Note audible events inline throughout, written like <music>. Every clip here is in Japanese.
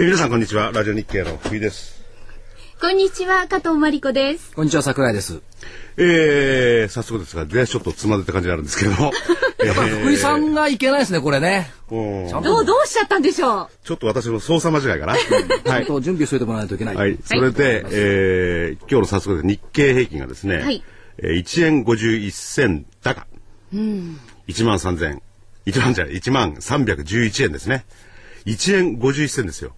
えー皆さんこんにちは。ラジオ日経の福井です。こんにちは、加藤真理子です。こんにちは、桜井です。えー、早速ですが出ちょっとつまずいた感じになるんですけども。<laughs> やっぱり福井さんがいけないですね、これね。どう、どうしちゃったんでしょちょっと私の操作間違いかなはい。ちょっと準備しといてもらわないといけない。はい、それで、えー、今日の早速で日経平均がですね、はい。えー、1円51銭高、1万3000、1万じゃない、1万311円ですね。1円51銭ですよ。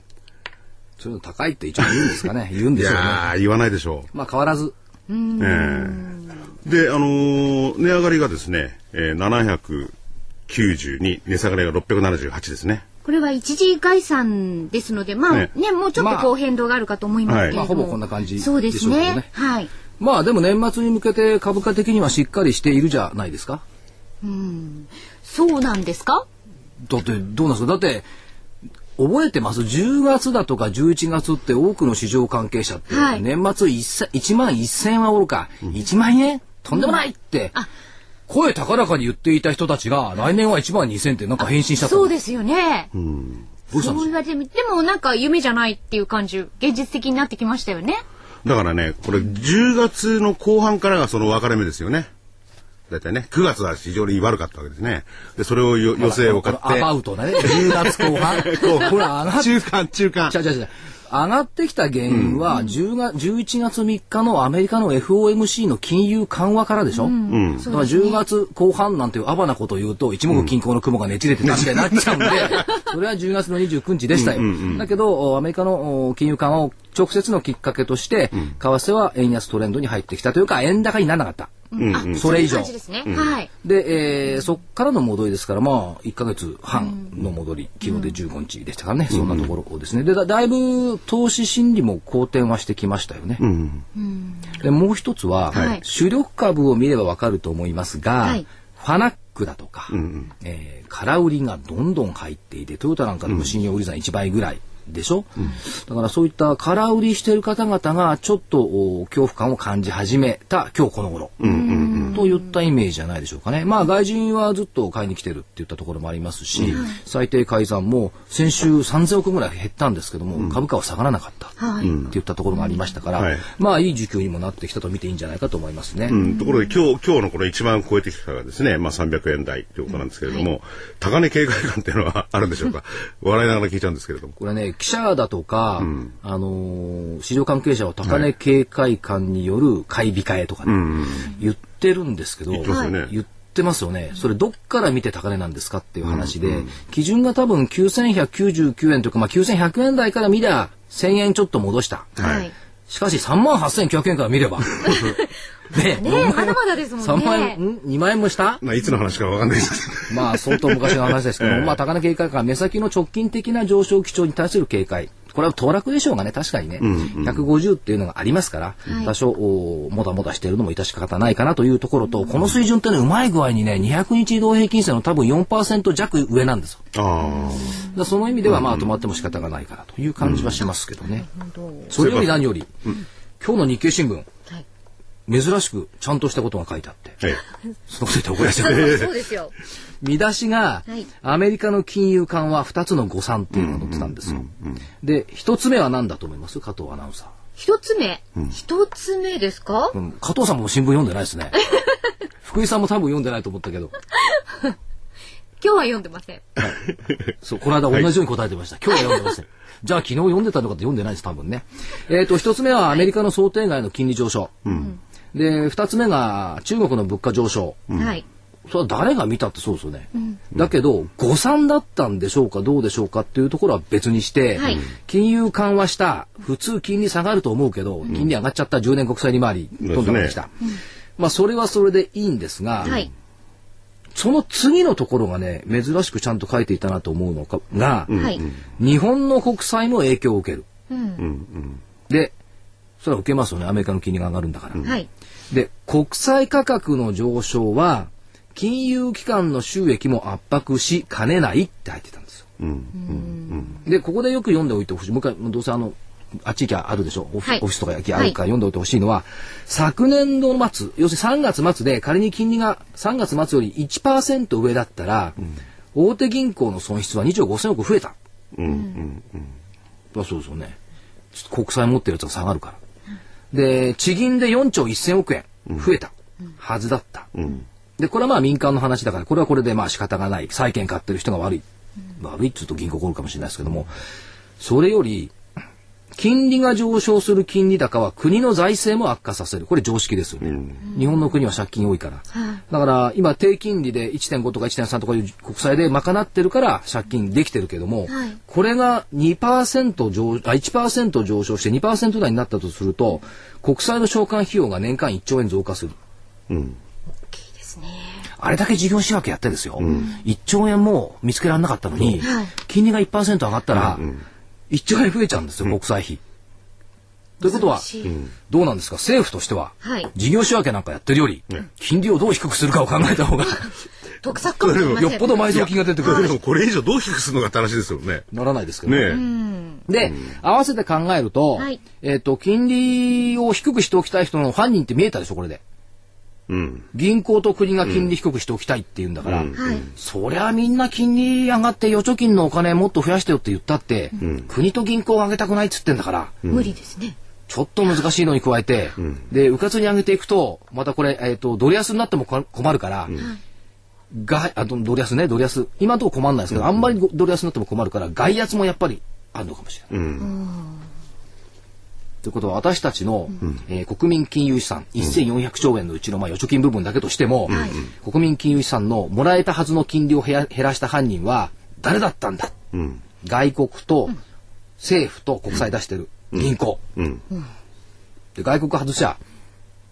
そういうの高いって一応言うんですかね。<laughs> 言うんいでしょうね。やー、言わないでしょう。まあ変わらず。えーで、あのー値上がりがですね、えー、792、値下がりが678ですね。う。これは一時概算ですので、まあねね、もうちょっとこう変動があるかと思いますけれども。はいまあほぼこんな感じそうですね。はい。まあでも年末に向けて株価的にはしっかりしているじゃないですか。そうなんですか？だってどうなんですか？だって、覚えてます ?10 月だとか11月って多くの市場関係者って、はい。年末 1, 1万1000円はおろか、1万円？とんでもないって、あ。声高らかに言っていた人たちが来年は1万2000ってなんか返信したのそうですよね。どうんそう言われてみでもなんか夢じゃないっていう感じ、現実的になってきましたよね。だからね、これ10月の後半からがその分かれ目ですよね。だいたいね、9月は非常に悪かったわけですね。で、それをよ予定を買って。アバウトだね。10月後半。これ上がっ中間、中間ち。ゃうちゃうちゃう上がってきた原因は、10月11月3日のアメリカの FOMC の金融緩和からでしょ、だから10月後半なんていうアバなことを言うと一目均衡の雲がねちれて確かになっちゃうんで、<laughs> それは10月の29日でしたよ。だけど、おアメリカのお金融緩和を直接のきっかけとして、為替は円安トレンドに入ってきたというか、円高にならなかった。あ、それ以上ですね。はい。で、えーそっからの戻りですから、まあ、1ヶ月半の戻り、昨日で15日でしたからね、そんなところですね。でだ、だいぶ投資心理も好転はしてきましたよね。で、もう一つは、はい主力株を見ればわかると思いますが、はいファナックだとか、えー空売りがどんどん入っていて、トヨタなんかでも信用売り算1倍ぐらい。でしょ、だからそういった空売りしている方々がちょっとお恐怖感を感じ始めた今日この頃、といったイメージじゃないでしょうかね。まあ外人はずっと買いに来てるっていったところもありますし、最低改ざんも先週3000億ぐらい減ったんですけども、株価は下がらなかった、はい。っていったところもありましたから、はい。まあいい需給にもなってきたと見ていいんじゃないかと思いますね。うん、ところで今日、今日のこの一番超えてきたのがですね、まあ300円台ということなんですけれども、高値警戒感っていうのはあるんでしょうか？<laughs> 笑いながら聞いちゃうんですけれども。これね、記者だとか、あのー市場関係者は高値警戒感による買い控えとかね、言ってるんですけど、言ってますよね言ってますよね。それどっから見て高値なんですかっていう話で、基準が多分9199円というか、まあ、9100円台から見りゃ1000円ちょっと戻した。はい。しかし3万8900円から見れば。<laughs> ねねえ、まだまだですもんね。3万円、ん ?2 万円もした？まあ、いつの話かわかんないですけど。まあ相当昔の話ですけども、<laughs> まあ高値警戒感、目先の直近的な上昇基調に対する警戒。これは騰落でしょうがね、確かにね。150っていうのがありますから、多少、おもたもたしているのも致し方ないかなというところと、この水準ってね、うまい具合にね、200日移動平均線の多分4%弱上なんですよ。あらその意味では、まあ止まっても仕方がないかなという感じはしますけどね。それより何より、今日の日経新聞、はい珍しくちゃんとしたことが書いてあって、あ。はい。そのこと言って怒られちゃう。<laughs> そうですよ。見出しが、はいアメリカの金融緩和2つの誤算っていうのが載ってたんですよ。で、一つ目は何だと思います？加藤アナウンサ一つ目？一つ目ですか？ー。うん、加藤さんも新聞読んでないですね。<laughs> 福井さんも多分読んでないと思ったけど、今日は読んでません。そう、この間同じように答えてました。今日は読んでません。<laughs> じゃあ昨日読んでたのかって読んでないです、多分ね。えっ、と、一つ目はアメリカの想定外の金利上昇。で、二つ目が中国の物価上昇。はい。それは誰が見たってそうですよね。だけど、誤算だったんでしょうか、どうでしょうかっていうところは別にして、はい金融緩和した、普通金利下がると思うけど、金利上がっちゃった10年国債利回り、うんどんどん上がってきた。まあ、それはそれでいいんですが、はい。その次のところがね、珍しくちゃんと書いていたなと思うのが、がはい。日本の国債も影響を受ける。うん。で、それは受けますよね、アメリカの金利が上がるんだから。はい。で、国債価格の上昇は、金融機関の収益も圧迫しかねないって入ってたんですよ。で、ここでよく読んでおいてほしい。もう一回、どうせあの、あっち行きゃあるでしょ？オフ,、はいオフィスとか行きゃあるから読んでおいてほしいのは、昨年度末、要するに3月末で仮に金利が3月末より1%上だったら、大手銀行の損失は2兆5000億増えた。あそうですよね。国債持ってるやつが下がるから。で、地銀で4兆1000億円増えたはずだった。で、これはまあ民間の話だから、これはこれでまあ仕方がない。債券買ってる人が悪い。悪いっつうと銀行怒るかもしれないですけども、それより、金利が上昇する金利高は国の財政も悪化させる。これ常識ですよね。日本の国は借金多いから。だから今低金利で1.5とか1.3とかいう国債で賄ってるから借金できてるけども、はいこれが2%上、あ、1%上昇して2%台になったとすると、国債の償還費用が年間1兆円増加する。いいですね。あれだけ事業仕分けやってですよ。1兆円も見つけられなかったのに、はい金利が1%上がったら、1兆円増えちゃうんですよ、国債費。ということはどうなんですか？政府としては、はい事業仕分けなんかやってるより、金利をどう低くするかを考えた方が、得策かも。よっぽど埋蔵金が出てくる。でもこれ以上どう低くするのかって話ですよね。ならないですけどね。で、合わせて考えると、はいえっ、と、金利を低くしておきたい人の犯人って見えたでしょ、これで。うん。銀行と国が金利低くしておきたいって言うんだから、はい。そりゃみんな金利上がって預貯金のお金もっと増やしてよって言ったって、国と銀行を上げたくないっつってんだから、無理ですね。ちょっと難しいのに加えて、で、うかつに上げていくと、またこれ、えっ、と、ドル安になってもこ困るから、が、あ、ドドル安ね、ドル安。今のところ困んないですけど、あんまりドル安になっても困るから、外圧もやっぱりあるのかもしれない。ということは私たちの、えー国民金融資産1400兆円のうちのまあ預貯金部分だけとしても、国民金融資産のもらえたはずの金利を減らした犯人は誰だったんだ、外国と政府と国債出してる銀行、うん。で外国外しちゃ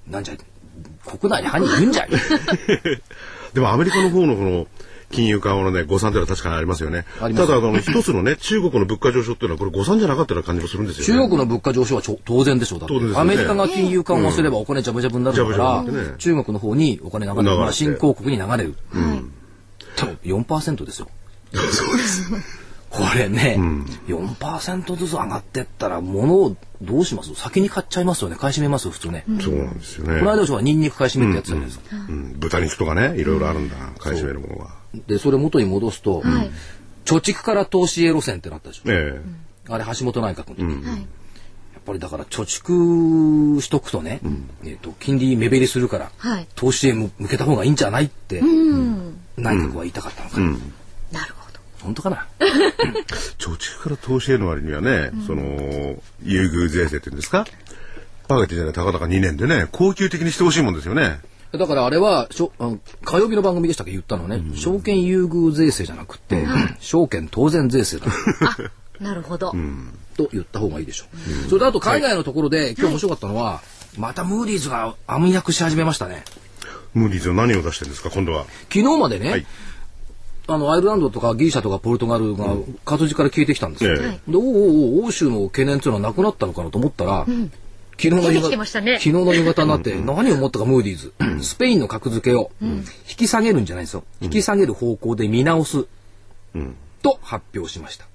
なんじゃ国内に犯人いるんじゃい？<laughs> でもアメリカの方のこの金融緩和のね、誤算というのは確かにありますよね。ただ、あの、一つのね、<laughs> 中国の物価上昇っていうのはこれ誤算じゃなかったような感じもするんですよね。中国の物価上昇はちょ当然でしょうだって。当然でね。アメリカが金融緩和すればお金ジャブジャブになるから、中国の方にお金流れる、新興国に流れる、でも4%ですよ。<laughs> そうです。これね、4%ずつ上がってったら物をどうします？先に買っちゃいますよね。買い占めますよ普通ね、そうなんですよね。この間でしょニンニク買い占めってやつじゃないですか、うん、豚肉とかね、いろいろあるんだ。な、買い占めるものが。でそれ元に戻すと、はい。貯蓄から投資へ路線ってなったでしょ、えあれ橋本内閣の時、やっぱりだから貯蓄しとくとね、えー、と金利目減りするから、はい。投資へ向向けた方がいいんじゃないって、うん。内閣は言いたかったのかな、なるほど。本当かな？え <laughs> 貯蓄から投資への割にはね、その、優遇税制っていうんですか？バカ言ってじゃない、たかだか2年でね、高級的にしてほしいもんですよね。だからあれはしょあの火曜日の番組でしたっけ言ったのね、証券優遇税制じゃなくて、証券当然税制だ。なるほど。<laughs> と言った方がいいでしょう、それであと海外のところで、今日面白かったのは、またムーディーズが暗躍し始めましたね。ムーディーズは何を出してるんですか、今度は？昨日までね、はい。あのアイルランドとかギリシャとかポルトガルが活字から消えてきたんですよ。ええ。でおうおう欧州の懸念っていうのはなくなったのかなと思ったら、昨日の夕方、ね。昨日の夕方になって何を思ったかムーディーズ、スペインの格付けを引き下げるんじゃないですよ。引き下げる方向で見直す。と発表しました。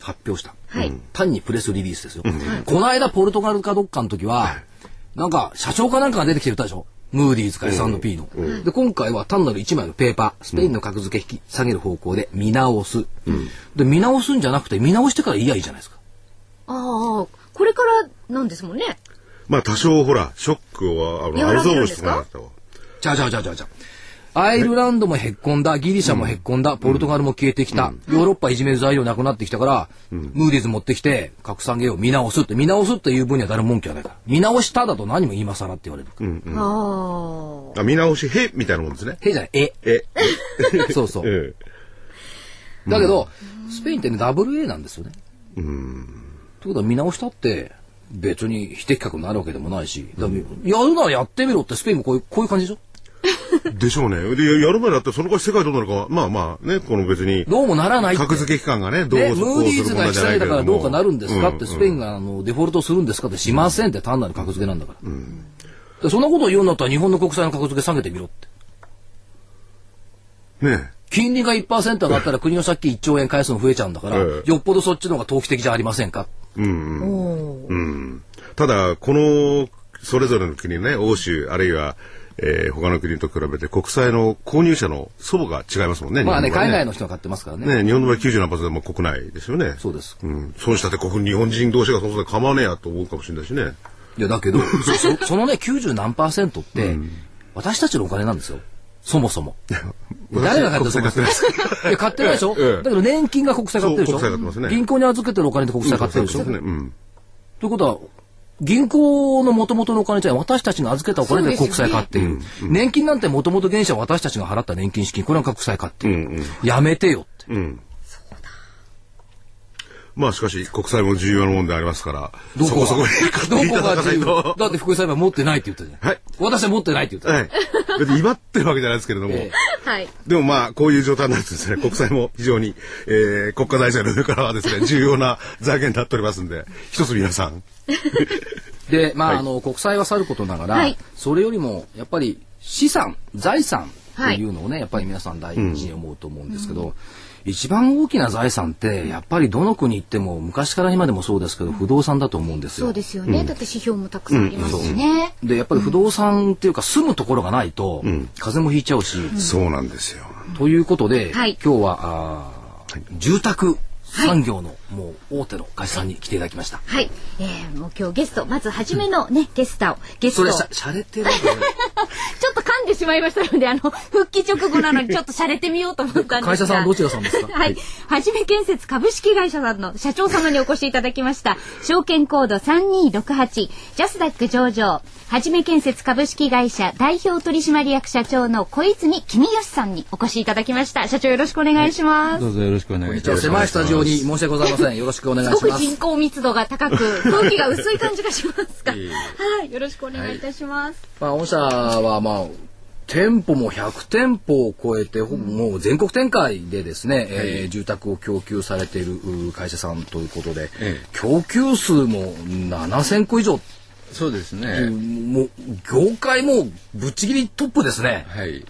発表した、はい。単にプレスリリースですよ。この間ポルトガルかどっかの時は、なんか社長かなんかが出てきてたでしょ？ムーディーズか S&P の、で、今回は単なる一枚のペーパー、スペインの格付け引き下げる方向で見直す。で、見直すんじゃなくて見直してから言いやいいじゃないですか。ああ、これからなんですもんね。まあ多少ほら、ショックを、あの、和らげ愛憎るんですか？しとかなったわ。じゃあじゃあじゃあじゃあじゃあ。アイルランドもへっこんだ、ギリシャもへっこんだ、ポルトガルも消えてきた、ヨーロッパいじめる材料なくなってきたから、ムーディーズ持ってきて、格下げを見直すって、見直すっていう分には誰も文句はないから。見直しただと何も今更って言われるから。ああ。あ見直し、へみたいなもんですね。へじゃない、え。え、<laughs> そうそう。えだけど、スペインってね、ダブル A なんですよね。ということは見直したって、別に非適格になるわけでもないし、だからやるならやってみろってスペインもこういうこういう感じでしょ？え <laughs> でしょうね。で、ややる前だってその後世界どうなるかは、まあまあね、この別に、どうもならないって。格付け機関がね、どうね、こムーディーズが引き下げたからどうかなるんですかって、うんスペインがあのデフォルトするんですかってしませんって単なる格付けなんだから。でそんなことを言うんだったら日本の国債の格付け下げてみろって。ね金利が1%上がったら国の借金1兆円返すの増えちゃうんだから、<laughs> ええよっぽどそっちの方が投機的じゃありませんか。おお。うん。ただ、この、それぞれの国ね、欧州、あるいは、えー他の国と比べて国債の購入者の祖母が違いますもんね。まあね、日本は海外の人が買ってますからね。ね、日本の場合90何パーセントも国内ですよね。そうです。うん。そうしたって日本人同士がそもそも構わねえやと思うかもしれないしね。いや、だけど、<laughs> そそそのね、90何パーセントって、私たちのお金なんですよ。そもそも。誰が買ってると思います国債買ってないや、買ってないでしょ、<laughs> ええだけど年金が国債買ってるでしょ？そう国債買ってますね銀行に預けてるお金で国債買ってるでしょ、ね。うん。ということは、銀行の元々のお金じゃ私たちが預けたお金で国債買っている。年金なんて元々原資は私たちが払った年金資金、これは国債買っている。やめてよって。うん。まあしかし国債も重要なもんでありますから、どこがそこそこに買っていただかないと。だって福井裁判持ってないって言ったじゃん。はい。私は持ってないって言ったじゃん。はい。別に威張ってるわけじゃないですけれども、えはい。でもまあこういう状態になるとですね、国債も非常に、えー、国家財政の上からはですね、<laughs> 重要な財源になっておりますんで、一つ皆さん、で、まあ、はいあの、国債はさることながら、はいそれよりも、やっぱり資産、財産っていうのをね、やっぱり皆さん大事に思うと思うんですけど、一番大きな財産って、やっぱりどの国行っても、昔から今でもそうですけど、不動産だと思うんですよ。そうですよね。だって指標もたくさんありますしね。で、やっぱり不動産っていうか、住むところがないと、風邪もひいちゃうし、そうなんですよ。ということで、はい今日は、あー住宅産業の、もう大手の会社さんに来ていただきました。はい。えー、もう今日ゲスト、まず初めのね、ゲストを、ゲストを。それ、ちょしゃ、しゃれてるよね。<laughs> っと噛んでしまいましたので、あの、復帰直後なのに <laughs> ちょっと洒落てみようと思ったんですが。会社さんはどちらさんですか？ははいい。はじめ建設株式会社さんの社長様にお越しいただきました。証券コード3268、ジャスダック上場、はじめ建設株式会社代表取締役社長の小泉公義さんにお越しいただきました。社長よろしくお願いします。どうぞよろしくお願いします。狭いスタジオに申し訳ございません。よろしくお願いすごくします。人口密度が高く、<laughs> 空気が薄い感じがしますが。はい。よろしくお願いいたします。まあ、御社は、まあ、店舗も100店舗を超えて、ほぼもう全国展開でですね、えー住宅を供給されているう会社さんということで、ええ供給数も7000個以上、そうですね。もう業界もぶっちぎりトップですね。はい。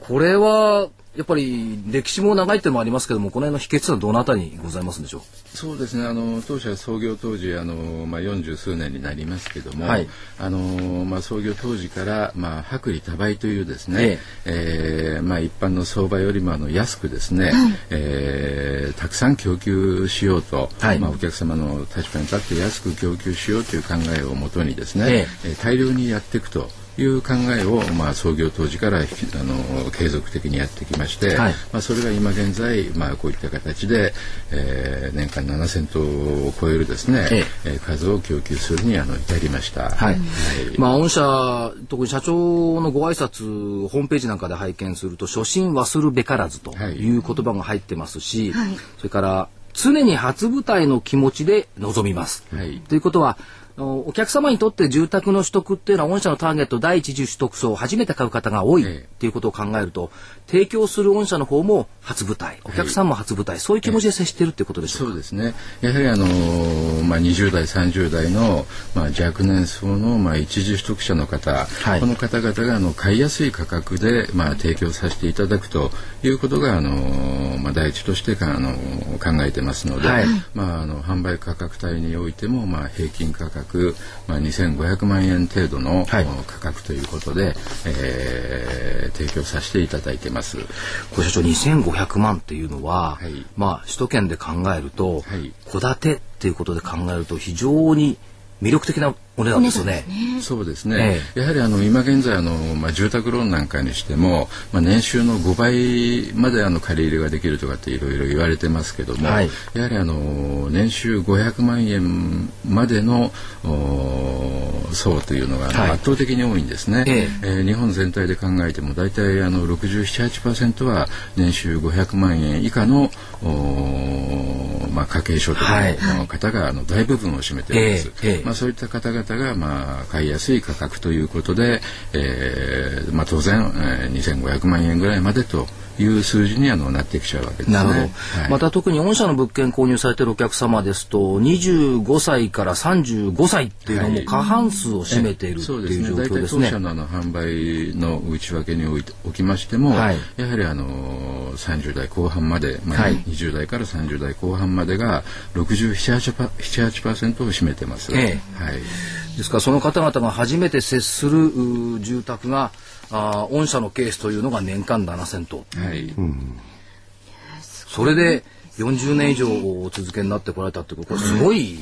これは、やっぱり歴史も長いってもありますけども、この辺の秘訣はどのあたりにございますんでしょう？そうですね。あの当社創業当時あのまあ40数年になりますけども、はい。あのまあ創業当時からまあ薄利多売というですね、えーまあ一般の相場よりもあの安くですね、えーたくさん供給しようと、はい。まあお客様の立場に立って安く供給しようという考えをもとにですね、え。えー大量にやっていくと。いう考えを、まあ、創業当時からあの継続的にやってきまして、はいまあ、それが今現在、まあ、こういった形で、えー年間7000頭を超えるですね、ええー数を供給するにあの至りました。はい。まあ、御社、特に社長のご挨拶、ホームページなんかで拝見すると、初心忘るべからずという言葉が入ってますし、はいそれから、常に初舞台の気持ちで臨みます。はいということは、お客様にとって住宅の取得っていうのは御社のターゲット第一次取得層を初めて買う方が多いっえ。えていうことを考えると提供する御社の方も初舞台お客さんも初舞台、そういう気持ちで接してるっていうことでしょうか、そうですね。やはりあのーまあ20代30代のまあ若年層のまあ一時取得者の方、はい。この方々があの買いやすい価格でまあ提供させていただくということがあのーまあ第一としてかあのー考えてますので、はい。まああの販売価格帯においてもまあ平均価格まあ2500万円程度の、はい。価格ということで、えー提供させていただいてます。これ社長2500万っていうのは、はい。まあ首都圏で考えるとはい。戸、建てっていうことで考えると非常に魅力的なお値段ですよね。そうですね、えやはりあの今現在あの、まあ、住宅ローンなんかにしても、まあ、年収の5倍まであの借り入れができるとかっていろいろ言われてますけども、はい。やはりあの年収500万円までのお層というのが圧倒的に多いんですね、ええ。ー日本全体で考えても大体あの67-8%は年収500万円以下のおまあ、家計所得の方があの大部分を占めています。ええええ。まあ、そういった方々が、まあ、買いやすい価格ということで、えーまあ、当然、えー、2500万円ぐらいまでという数字にあのなってきちゃうわけですね。なるほど、はいまた特に御社の物件購入されているお客様ですと25歳から35歳っていうのも過半数を占めているってそうですね。いう状大体況ですね。当社のあの販売の内訳においておきましても、はいやはりあの30代後半まで、まあはい20代から30代後半までが67-8%を占めてます。えはい。ですからその方々が初めて接する住宅があ御社のケースというのが年間7000棟。はい、うん、それで40年以上お続けになってこられたってこれすごい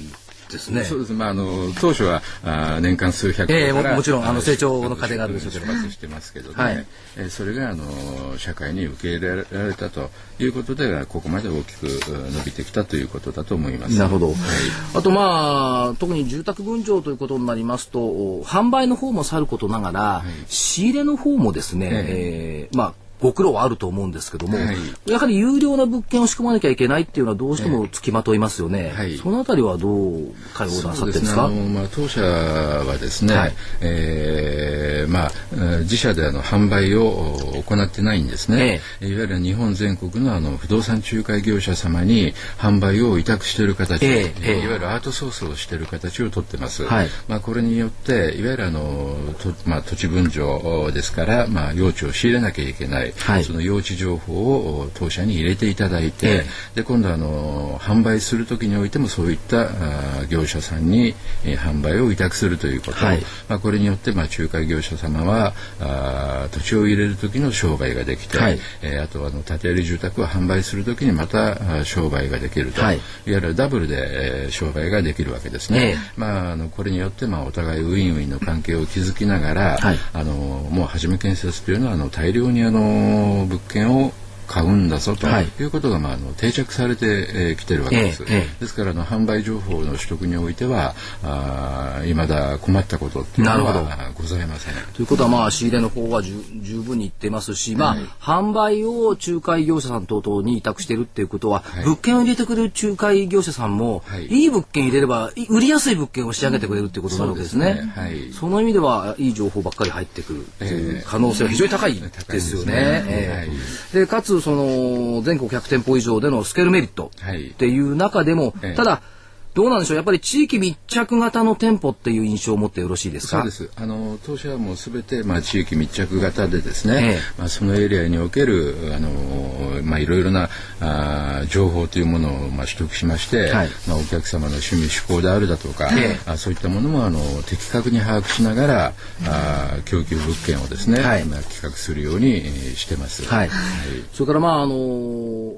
ですね。そうです。まああの当初はあ年間数百ええー、もちろんあの成長の過程があるでしょうけど。してますけどね。はい、えー、それがあの社会に受け入れられたということでここまで大きく伸びてきたということだと思います。なるほど。はい、あとまあ特に住宅分譲ということになりますと販売の方もさることながら、はい、仕入れの方もですね、えー、えー、まあご苦労はあると思うんですけども、はい、やはり有料な物件を仕込まなきゃいけないっていうのはどうしてもつきまといますよね。はい、そのあたりはどう対応なさってるんですか。ね、まあ当社はですね、はい、えー、まあ自社であの販売を行ってないんですね。ええ、いわゆる日本全国のあの不動産仲介業者様に販売を委託している形、ええ、いわゆるアートソースをしている形をとってます。はい、まあこれによっていわゆるあのとまあ土地分譲ですからまあ用地を仕入れなきゃいけない。はい、その用地情報を当社に入れていただいて、えー、で今度あの販売する時においてもそういったあ業者さんに、えー、販売を委託するということ、はい、まあ、これによってまあ仲介業者様はあ土地を入れる時の商売ができて、はい、えー、あとあの建て売り住宅を販売する時にまた商売ができると、はい、いわゆるダブルで、えー、商売ができるわけですね。えー、まあ、あのこれによってまあお互いウィンウィンの関係を築きながら、はい、あのもうはじめ建設というのはあの大量にあの物件を買うんだぞとい。うことが、まあ、あの定着されてき、えー、てるわけです。えー、ですからあの販売情報の取得においてはあ未だ困ったことっていうのはございません。ということは、まあ、仕入れの方は十分にいってますし、まあ、販売を仲介業者さん等々に委託しているっていうことは、はい、物件を入れてくれる仲介業者さんも、はい、いい物件入れれば売りやすい物件を仕上げてくれるっていうことになるわけですね。そ、ね。はい、その意味ではいい情報ばっかり入ってくる可能性は非常に高いですよね。えー、でかつその全国100店舗以上でのスケールメリットっていう中でも、はい、ただ、どうなんでしょう？やっぱり地域密着型の店舗っていう印象を持ってよろしいですか？そうです。あの当社はもうすべて、まあ、地域密着型でですね、ええ、まあ、そのエリアにおけるあの、まあ、いろいろなあ情報というものを、まあ、取得しまして、はい、まあ、お客様の趣味趣向であるだとか、え、あそういったものもあの的確に把握しながら、あ供給物件をですね、はい、まあ、企画するようにしてます。はい、はい、それからまああの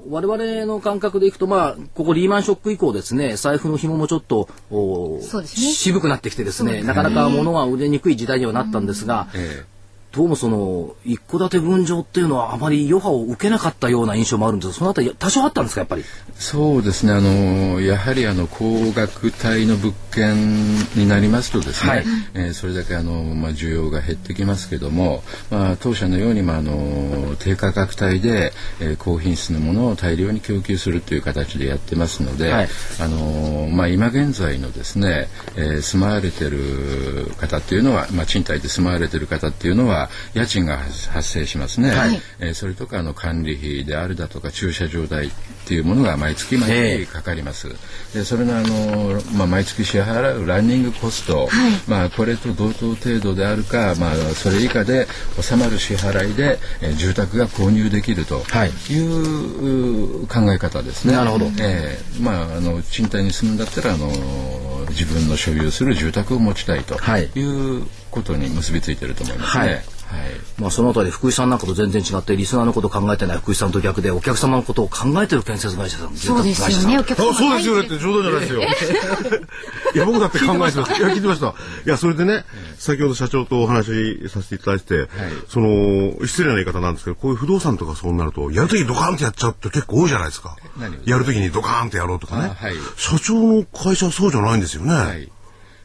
我々の感覚でいくと、まあ、ここリーマンショック以降ですね財布の紐紐もちょっとそうです、ね、渋くなってきてですね、なかなか物が売れにくい時代にはなったんですが、ええどうもその一戸建て分譲っていうのはあまり余波を受けなかったような印象もあるんですがそのあたり多少あったんですかやっぱり？そうですねあのやはりあの高額帯の物件になりますとですね、はい、えー、それだけあの、まあ、需要が減ってきますけども、まあ、当社のように、まあ、あの低価格帯で、えー、高品質のものを大量に供給するという形でやってますので、はい、あのまあ、今現在のですね、えー、住まわれてる方っていうのは、まあ、賃貸で住まわれてる方っていうのは家賃が発生しますね、はい、えー、それとかあの管理費であるだとか駐車場代っていうものが毎月毎月かかります。でそれのあの、まあ、毎月支払うランニングコスト、はい、まあ、これと同等程度であるか、まあ、それ以下で収まる支払いで、えー、住宅が購入できるとい。う考え方ですね。なるほど、えーまあ、あの賃貸に住むんだったらあの自分の所有する住宅を持ちたいということに結びついてると思いますね。はい。はい、まあそのあたり福井さんなんかと全然違ってリスナーのことを考えてない福井さんと逆でお客様のことを考えてる建設会社さんそうですよね。お客様そうですよね。って冗談じゃないですよ。いや僕だって考えてます。いや聞いてましたいやそれでね、先ほど社長とお話しさせていただいて、はい、その失礼な言い方なんです。けどこういう不動産とかそうなるとやるときドカンってやっちゃうって結構多いじゃないです。かやるときにドカンってやろうとかね、はい、社長の会社はそうじゃないんです。よね、はい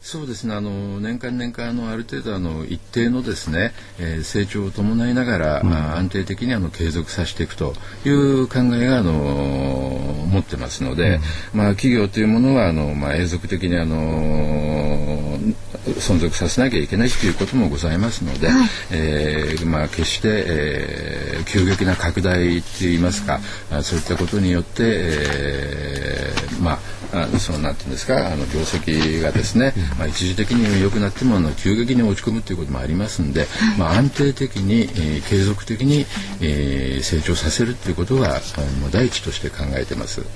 そうですね。あの年間年間あのある程度あの一定のですね、えー、成長を伴いながら、うん、安定的にあの継続させていくという考えがあの持ってますので、うん、まあ企業というものはあのまあ永続的にあの存続させなきゃいけないということもございますので、はい、えー、まあ決して、えー、急激な拡大っていいますか、うん、そういったことによって、えー、まああそうなんていうんですか？あの業績がですね、まあ、一時的に良くなってもあの急激に落ち込むということもありますんで、まあ、安定的に、えー、継続的に、えー、成長させるということがもう第一として考えてます。はい。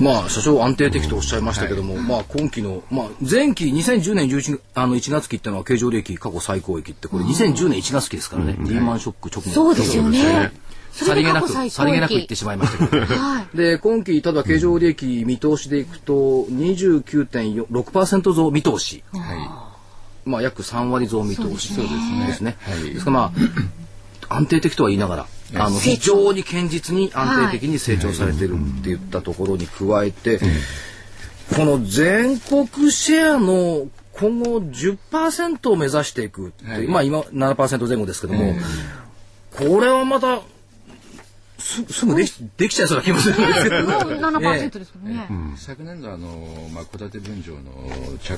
まあ社長安定的とおっしゃいましたけども、はい、まあ今期の、まあ、前期2010年11あの1月期っていうのは経常利益過去最高益ってこれ2010年1月期ですからね、リーマンショック直後そうですよね。さりげなく、さりげなく言ってしまいましたけど、はい、で、今期、ただ経常利益見通しでいくと、29.6%増見通し。はい。まあ、約3割増見通しですね。ですね。はい。ですからまあ、安定的とは言いながら、あの、非常に堅実に安定的に成長されてるって言ったところに加えて、この全国シェアの今後10%を目指していくって、はい、まあ今7%前後ですけども、これはまたすすぐできできちゃいそうな気もする。んですけど、もう7%ですもんね。昨年度あのまあ戸建て分譲の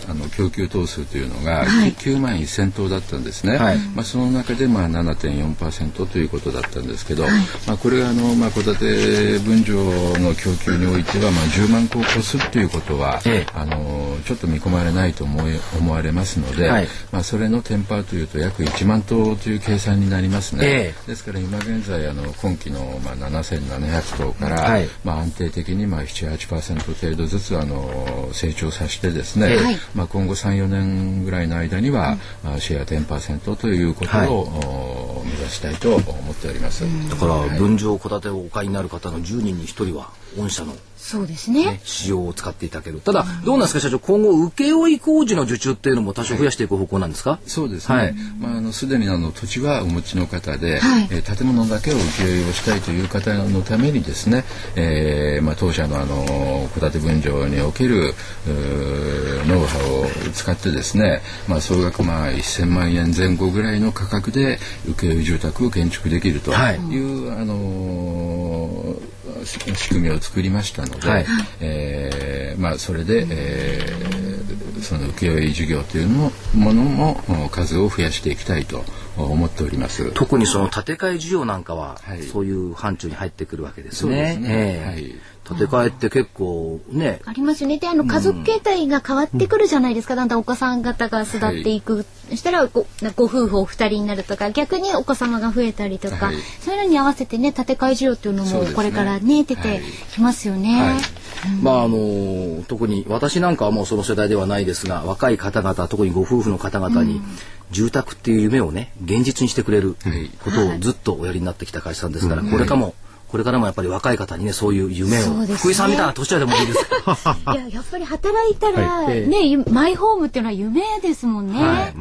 あの供給棟数というのが9万1000棟だったんですね。はい、まあその中でまあ7.4%ということだったんですけど、はい、まあこれがあのまあ戸建て分譲の供給においてはまあ10万戸を超すということは、ええ、あのちょっと見込まれないと思い思われますので、はい、まあそれのテンパーというと約1万棟という計算になりますね。え、ですから今現在あの今期のまあ7700頭から、はい、まあ、安定的にまあ78%程度ずつあの成長させてですね、はい、まあ、今後34年ぐらいの間には、まあ、シェア10%ということを、目指したいと思っております。だから分譲戸建てをお買いになる方の10人に1人は御社のそうですね、ね、市場を使っていただける。ただ、どうなんですか社長今後請負工事の受注っていうのも多少増やしていく方向なんですか、はい、そうですね、はい、まああのすでにあの土地はお持ちの方で、はい、えー、建物だけを請負をしたいという方のためにですね、えー、まあ当社のあの戸建て分譲におけるノウハウを使ってですね、まあ総額まあ1000万円前後ぐらいの価格で請負住宅を建築できるという、あのー仕組みを作りましたので、はい、えー、まあ、それで、えー、その請負事業というのものも数を増やしていきたいと思っております。特にその建て替え需要なんかは、はい、そういう範疇に入ってくるわけですね。すね。えー、はい建て替えって結構ね。ありますよね。で、あの、家族形態が変わってくるじゃないですか。だんだんお子さん方が巣立っていく。はい、したらご、ご夫婦お二人になるとか、逆にお子様が増えたりとか、はい、そういうのに合わせてね、建て替え需要っていうのも、これからね、ね出てきますよね。はい。まああの特に私なんかはもうその世代ではないですが若い方々特にご夫婦の方々に住宅っていう夢をね現実にしてくれることをずっとおやりになってきた会社さんですから、これからもこれからもやっぱり若い方にねそういう夢を、ね、福井さんみたいな年でもいいです。<laughs> いややっぱり働いたら、ね、はい、マイホームっていうのは夢ですもんね。は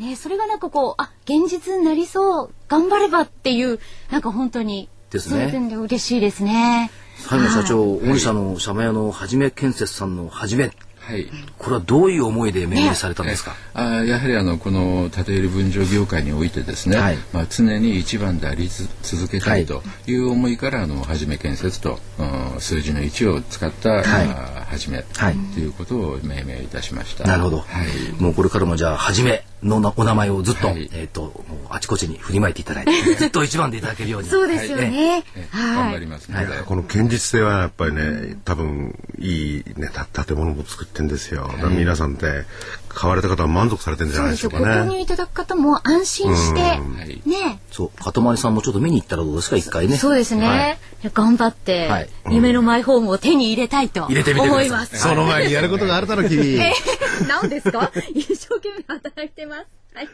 い、ねそれがなんかこうあ現実になりそう頑張ればっていうなんか本当にですね。そういう嬉しいですね。最後社長、御社の社名のはじめ建設さんのはじめはい、これはどういう思いで命名されたんですか、ね、あやはりあのこの建売分譲業界においてですね、はい、まあ、常に一番であり続けたいとい。う思いから、あのはじめ建設と、うん、数字の1を使った、はい、はじめ、はい、ということを命名いたしました。なるほど、はい、もうこれからもじゃあはじめのお名前をずっと、はい、えっ、ー、とあちこちに振りまいていただいて <laughs> ずっと一番でいただけるようにそうですよね、はい、頑張りますので、はい、この堅実性はやっぱりね多分いいね建物も作ってんですよ、皆さんって買われた方は満足されてるんじゃないでしょうかね。ご購入いただく方も安心して、ね。そう、かとまりさんもちょっと見に行ったらどうですか、一回ね。そうですね。はい、頑張って、はい、夢のマイホームを手に入れたいと思います。その前にやることがあるだろ、君。えー、何ですか？<laughs> 一生懸命働いてます。はい。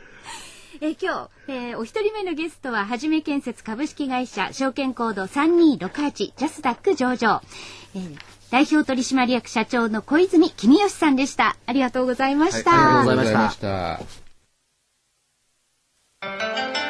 え今日、えー、お一人目のゲストは、はじめ建設株式会社、証券コード3268、ジャスダック上場。えー代表取締役社長の小泉公義さんでした。ありがとうございました。はい、ありがとうございました。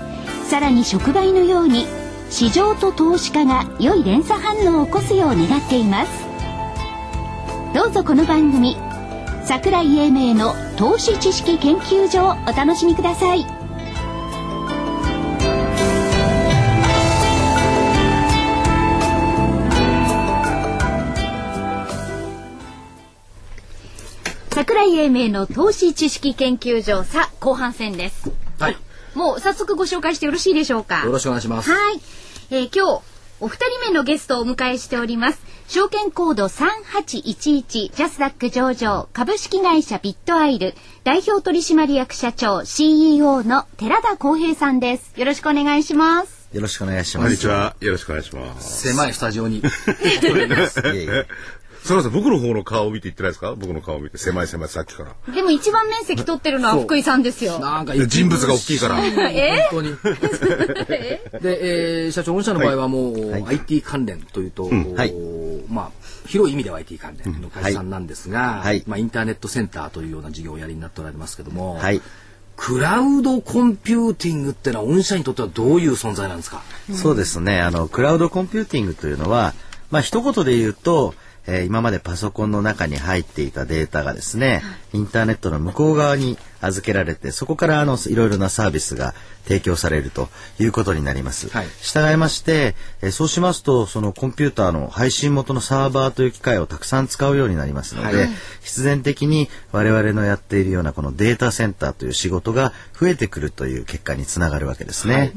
さらに触媒のように市場と投資家が良い連鎖反応を起こすよう願っています。どうぞこの番組桜井英明の投資知識研究所をお楽しみください。桜井英明の投資知識研究所さあ後半戦です。はい。もう早速ご紹介してよろしいでしょうか？よろしくお願いします。はい、えー今日お二人目のゲストをお迎えしております。証券コード3811ジャスダック上場株式会社ビットアイル代表取締役社長 CEO の寺田康平さんです。よろしくお願いします。よろしくお願いします。こんにちは。よろしくお願いします。狭いスタジオに <laughs> いえいえすみません、僕の方の顔を見て言ってないですか？僕の顔を見て。狭い狭い、さっきから。でも一番面積取ってるのは福井さんですよなんか人物が大きいから。え？本当に。<laughs> で、えー社長、御社の場合はもう、はい IT 関連というと、はいまあ、広い意味では IT 関連の会社さんなんですが、はいまあ、インターネットセンターというような事業をおやりになっておられますけども、はい。クラウドコンピューティングってのは、御社にとってはどういう存在なんですか？そうですね。あの、クラウドコンピューティングというのは、まあ、一言で言うと、えー今までパソコンの中に入っていたデータがですね、インターネットの向こう側に預けられて、そこからあの、いろいろなサービスが提供されるということになります。はい。従いまして、えーそうしますと、そのコンピューターの配信元のサーバーという機械をたくさん使うようになりますので、はい。必然的に我々のやっているようなこのデータセンターという仕事が増えてくるという結果につながるわけですね。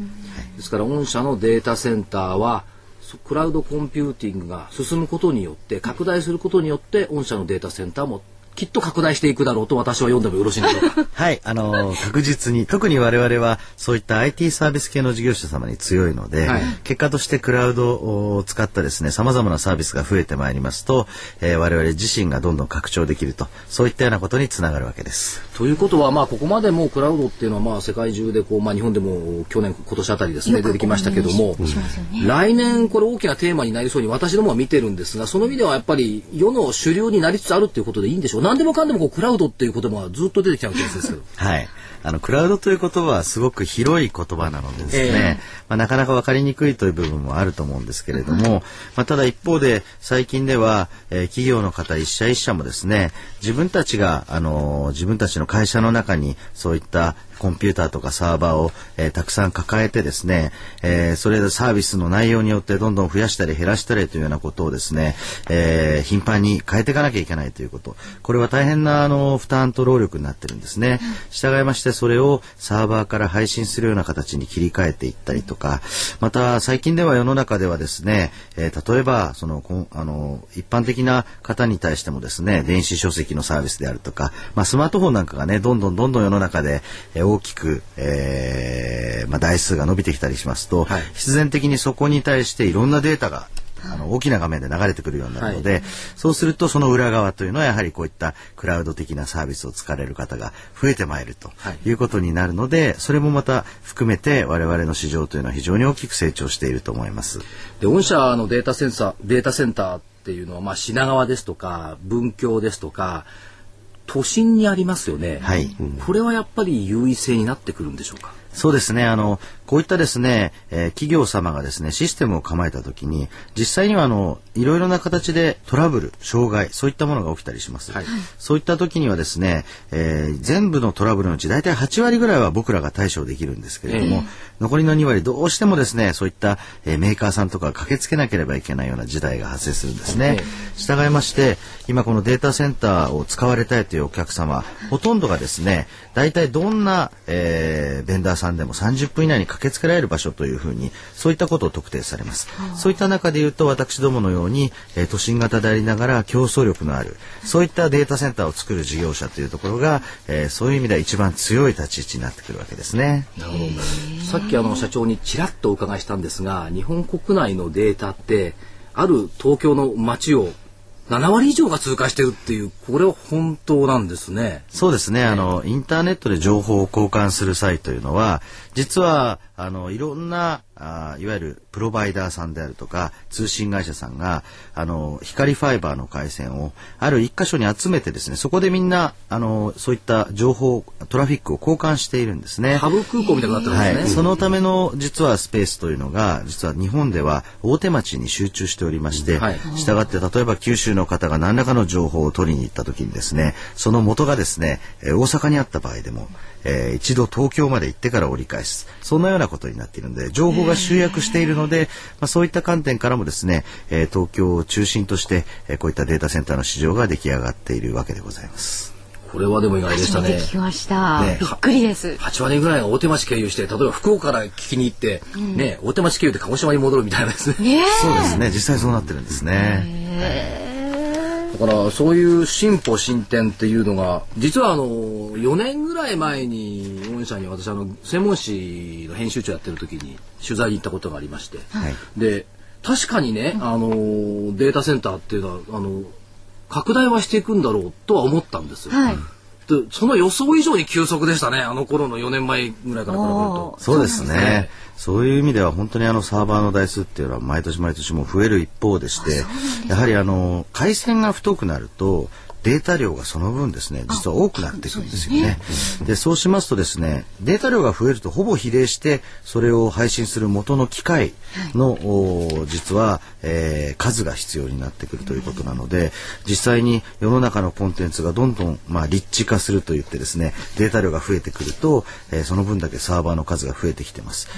ですから、御社のデータセンターは、そクラウドコンピューティングが進むことによって、拡大することによって、御社のデータセンターもきっと拡大していくだろうと私は読んでもよろしいんでしょうか？<laughs> はい、あのー確実に、特に我々はそういった IT サービス系の事業者様に強いので、はい結果としてクラウドを使ったですね、様々なサービスが増えてまいりますと、えー我々自身がどんどん拡張できると、そういったようなことにつながるわけです。ということは、まあ、ここまでもうクラウドっていうのは、まあ、世界中でこう、まあ、日本でも去年、今年あたりですね、出てきましたけども、来年これ大きなテーマになりそうに私どもは見てるんですが、その意味ではやっぱり世の主流になりつつあるっていうことでいいんでしょう。何でもかんでもこうクラウドっていう言葉がずっと出てきちゃうケースですけど。<laughs> はい。あの、クラウドという言葉はすごく広い言葉なのでですね、ええまあ、なかなか分かりにくいという部分もあると思うんですけれども、まあ、ただ一方で最近では、えー企業の方一社一社もですね、自分たちが、あのー自分たちの会社の中にそういったコンピューターとかサーバーを、えーたくさん抱えてですね、えーそれでサービスの内容によってどんどん増やしたり減らしたりというようなことをですね、えー頻繁に変えていかなきゃいけないということ。これは大変なあの負担と労力になってるんですね。従いましてそれをサーバーから配信するような形に切り替えていったりとか、また最近では世の中ではですね、えー例えばそのこんあの一般的な方に対してもですね、電子書籍のサービスであるとか、まあスマートフォンなんかがね、どんどんどんどん世の中で、えー大きく、えーまあ台数が伸びてきたりしますと、はい。必然的にそこに対していろんなデータがあの大きな画面で流れてくるようになるので、そうするとその裏側というのはやはりこういったクラウド的なサービスを使われる方が増えてまいるとはい。いうことになるので、それもまた含めて我々の市場というのは非常に大きく成長していると思います。で、御社のデータセンサー、データセンターっていうのは、まあ、品川ですとか、文京ですとか、都心にありますよね。はいこれはやっぱり優位性になってくるんでしょうか？そうですね。あの、こういったですね、えー企業様がですね、システムを構えたときに、実際にはあの、いろいろな形でトラブル、障害、そういったものが起きたりします。はいそういった時にはですね、えー全部のトラブルのうち大体8割ぐらいは僕らが対処できるんですけれども、残りの2割どうしてもですね、そういった、えーメーカーさんとかが駆けつけなければいけないような事態が発生するんですね。従いまして、今このデータセンターを使われたいというお客様、ほとんどがですね、大体どんな、えーベンダーさんでも30分以内に駆けつけられる場所というふうにそういったことを特定されます。そういった中で言うと私どものように、えー、都心型でありながら競争力のあるそういったデータセンターを作る事業者というところが、えー、そういう意味では一番強い立ち位置になってくるわけですね。なるほど。さっきあの社長にちらっとお伺いしたんですが、日本国内のデータってある東京の街を7割以上が通過してるっていう、これは本当なんですね。そうですね。あの、インターネットで情報を交換する際というのは、実は、あの、いろんな、あいわゆるプロバイダーさんであるとか、通信会社さんが、あの、光ファイバーの回線を、ある一箇所に集めてですね、そこでみんな、あの、そういった情報、トラフィックを交換しているんですね。ハブ空港みたいになってるんですね。はい。そのための、実はスペースというのが、実は日本では大手町に集中しておりまして、はい、したがって、例えば九州の方が何らかの情報を取りに行った時にですね、その元がですね、大阪にあった場合でも、えー、一度東京まで行ってから折り返す。そんなようなことになっているので、情報が集約しているので、まあ、そういった観点からもですね、えー、東京を中心として、えー、こういったデータセンターの市場が出来上がっているわけでございます。これはでも意外でしたね。聞きました。ね、びっくりです。8割ぐらいが大手町経由して、例えば福岡から聞きに行って、うん、ね、大手町経由で鹿児島に戻るみたいなですね。そうですね。実際そうなってるんですね。だからそういう進歩進展っていうのが実はあの4年ぐらい前に御社に私あの専門誌の編集長やってる時に取材に行ったことがありまして、はい、で確かにねあのデータセンターっていうのはあの拡大はしていくんだろうとは思ったんですよ。はいでその予想以上に急速でしたね。あの頃の4年前ぐらいから比べると。そうですね。そういう意味では本当にあのサーバーの台数っていうのは毎年毎年も増える一方でしてやはりあの回線が太くなるとデータ量がその分ですね実は多くなっていくんですよね。でそうしますとですねデータ量が増えるとほぼ比例してそれを配信する元の機械の、はい、実は、えー、数が必要になってくるということなので実際に世の中のコンテンツがどんどん、まあ、立地化するといってですねデータ量が増えてくると、えー、その分だけサーバーの数が増えてきてます。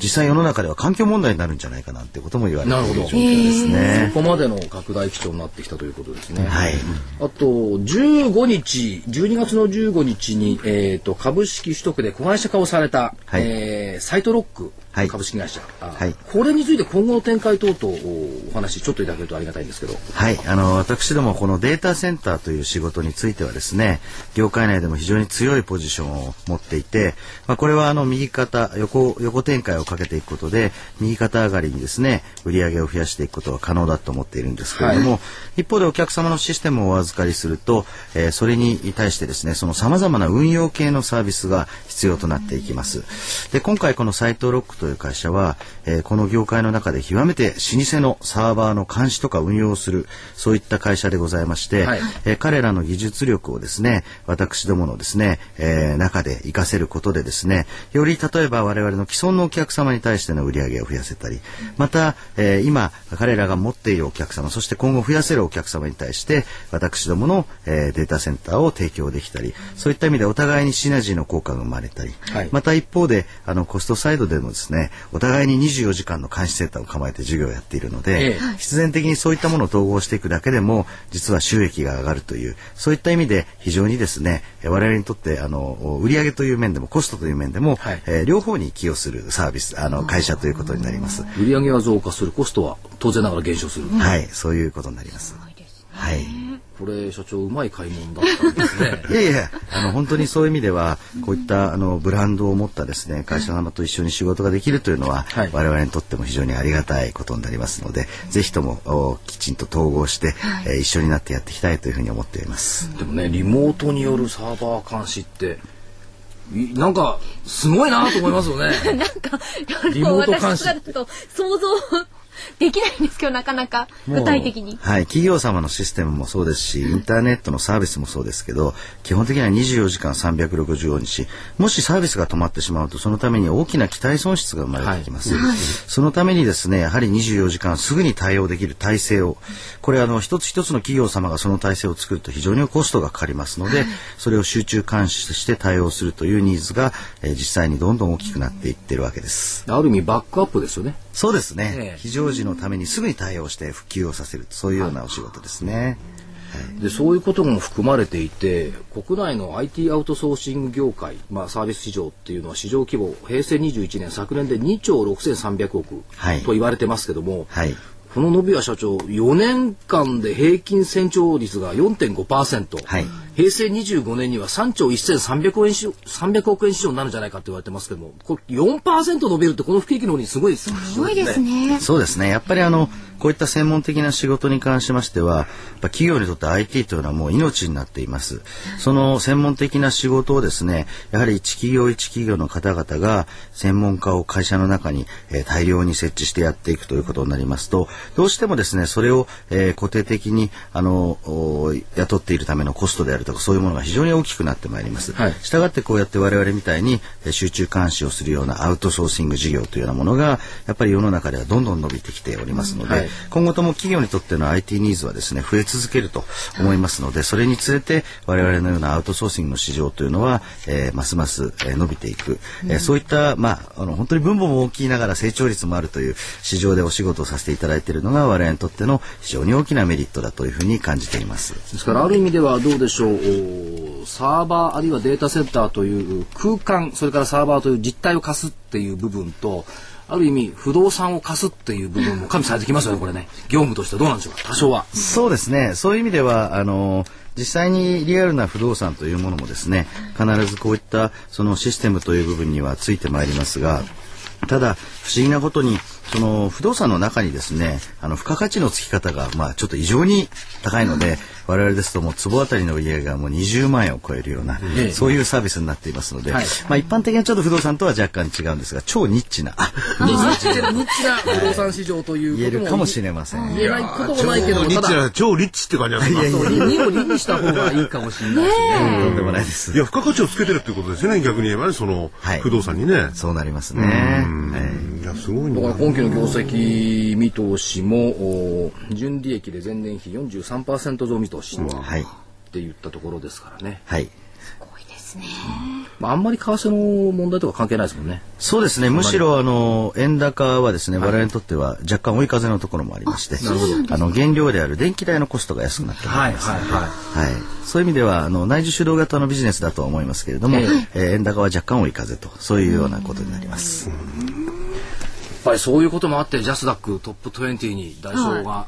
実際世の中では環境問題になるんじゃないかなっていうことも言われている状況ですね。そこまでの拡大基調になってきたということですね。はい。あと15日、12月の15日に、えっ、ー、と、株式取得で子会社化をされた、はい、えー、サイトロック株式会社、はい、これについて今後の展開等々お話ちょっといただけるとありがたいんですけど。はい。あの私どもこのデータセンターという仕事についてはですね業界内でも非常に強いポジションを持っていて、まあ、これはあの右肩横横展開をかけていくことで右肩上がりにですね売り上げを増やしていくことは可能だと思っているんですけれども、はい、一方でお客様のシステムをお預かりすると、えー、それに対してですねそのさまざまな運用系のサービスが必要となっていきます。で今回このサイトロックとという会社は、えー、この業界の中で極めて老舗のサーバーの監視とか運用をするそういった会社でございまして、はい、えー、彼らの技術力をですね私どものですね、えー、中で活かせることでですねより例えば我々の既存のお客様に対しての売り上げを増やせたりまた、えー、今彼らが持っているお客様そして今後増やせるお客様に対して私どもの、えー、データセンターを提供できたりそういった意味でお互いにシナジーの効果が生まれたり、はい、また一方であのコストサイドでもですねねお互いに24時間の監視センターを構えて授業をやっているので、ええ、必然的にそういったものを統合していくだけでも実は収益が上がるというそういった意味で非常にですね我々にとってあの売上という面でもコストという面でも、はい、えー、両方に寄与するサービスあの会社ということになります。売上は増加するコストは当然ながら減少する。はい、そういうことになります。はい。これ社長うまい買い物だったんですね。<laughs> いやいやあの本当にそういう意味ではこういったあのブランドを持ったですね会社様と一緒に仕事ができるというのは、はい、我々にとっても非常にありがたいことになりますのでぜひともきちんと統合して、はい、えー、一緒になってやっていきたいというふうに思っています。でもねリモートによるサーバー監視ってなんかすごいなと思いますよね。<laughs> なんかリモート監視と想像 <laughs> できないんですけどなかなか具体的に。はい企業様のシステムもそうですしインターネットのサービスもそうですけど基本的には24時間365日。もしサービスが止まってしまうとそのために大きな期待損失が生まれてきます、はい、そのためにですねやはり24時間すぐに対応できる体制をこれあの一つ一つの企業様がその体制を作ると非常にコストがかかりますので、はい、それを集中監視して対応するというニーズが、えー、実際にどんどん大きくなっていってるわけですある意味バックアップですよねそうですね、非常時のためにすぐに対応して復旧をさせるそういうようなお仕事ですね。でそういうことも含まれていて国内の IT アウトソーシング業界、まあ、サービス市場っていうのは市場規模平成21年昨年で2兆6300億と言われてますけども、はい、この伸びは社長4年間で平均成長率が4.5%、はい、平成25年には3兆1300億円市300億円市場になるんじゃないかって言われてますけどもこれ4%伸びるってこの不景気の方にすごいですすごいですね。そうですね。やっぱりあのこういった専門的な仕事に関しましては企業にとって IT というのはもう命になっています。その専門的な仕事をですねやはり一企業一企業の方々が専門家を会社の中に、えー、大量に設置してやっていくということになりますとどうしてもですねそれを、えー、固定的にあの雇っているためのコストであるとかそういうものが非常に大きくなってまいります。はい、したがってこうやって我々みたいに集中監視をするようなアウトソーシング事業というようなものがやっぱり世の中ではどんどん伸びてきておりますので、はい、今後とも企業にとっての IT ニーズはですね増え続けると思いますのでそれにつれて我々のようなアウトソーシングの市場というのは、えー、ますます、えー、伸びていく、うん、えー、そういったまああの本当に分母も大きいながら成長率もあるという市場でお仕事をさせていただいているのが我々にとっての非常に大きなメリットだというふうに感じています。ですからある意味ではどうでしょうサーバーあるいはデータセンターという空間それからサーバーという実態を貸すっていう部分とある意味不動産を貸すっていう部分も加味されてきますよねこれね。業務としてどうなんでしょうか多少は。そうですね。そういう意味ではあの実際にリアルな不動産というものもですね必ずこういったそのシステムという部分にはついてまいりますがただ不思議なことにその不動産の中にですねあの付加価値のつき方がまあちょっと異常に高いので、我々ですともう坪当たりの売り上げがもう20万円を超えるような、うん、そういうサービスになっていますので、はい、まあ一般的なちょっと不動産とは若干違うんですが超ニッチなニッチなニッチな不動産市場という言えるかもしれません。言えないこともないけどニッチな超リッチって感じなんですか。2を2にした方がいいかもしれないですね。とんでもないです。いや付加価値をつけてるっていうことですよね逆に言えばねその不動産にね。そうなりますね。はい、いやすごいだから今期の業績見通しも純利益で前年比43%増見通し。はい。って言ったところですからね。はい。すごいですね。まあ、あんまり為替の問題とか関係ないですもんね。そうですね。むしろあの円高はですね、我々にとっては若干追い風のところもありまして、あの原料である電気代のコストが安くなっております。はいはいはい。はい。そういう意味ではあの内需主導型のビジネスだとは思いますけれども、えー、えー、円高は若干追い風とそういうようなことになります。やっぱりそういうこともあってジャスダックトップ20に代表が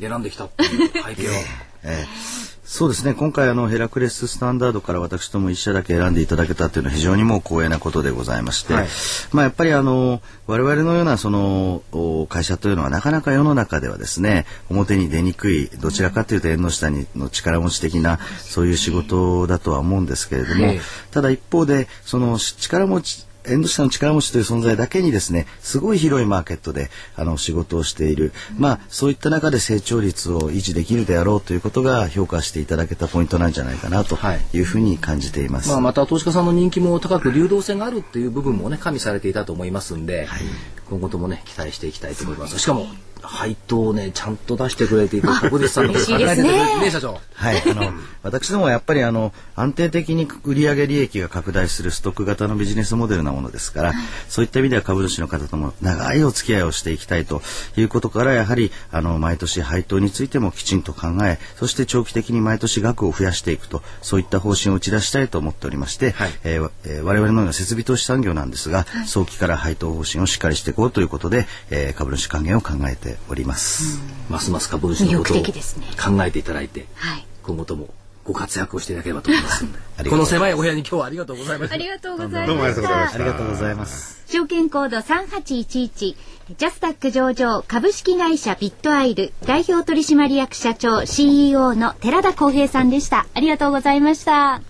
選んできたっていう背景は。<laughs> えーそうですね。今回あのヘラクレススタンダードから私とも一社だけ選んでいただけたというのは非常にもう光栄なことでございまして、はい、まあ、やっぱりあの我々のようなその会社というのはなかなか世の中ではですね表に出にくいどちらかというと縁の下にの力持ち的なそういう仕事だとは思うんですけれども、ただ一方でその力持ちエンド下の力持ちという存在だけにですねすごい広いマーケットであの仕事をしている。まあそういった中で成長率を維持できるであろうということが評価していただけたポイントなんじゃないかなというふうに感じています、まあ、また投資家さんの人気も高く流動性があるっていう部分もね加味されていたと思いますんで、はい、今後ともね期待していきたいと思います。しかも配当をねちゃんと出してくれていて確実さんの考えてくれてね社長。はいあの私どもはやっぱりあの安定的に売上利益が拡大するストック型のビジネスモデルなものですから、そういった意味では株主の方とも長いお付き合いをしていきたいということからやはりあの毎年配当についてもきちんと考えそして長期的に毎年額を増やしていくとそういった方針を打ち出したいと思っておりまして、はい、えーえー、我々のような設備投資産業なんですが、はい、早期から配当方針をしっかりしていこうということで、えー、株主還元を考えております。ますます株主のことを考えていただいて、はい、今後ともご活躍をしていただければと思いますこの狭いお部屋に今日はありがとうございました。ありがとうございました。ありがとうございます。証券コード三八一一ジャスタック上場株式会社ビットアイル代表取締役社長 CEO の寺田光平さんでした。ありがとうございました。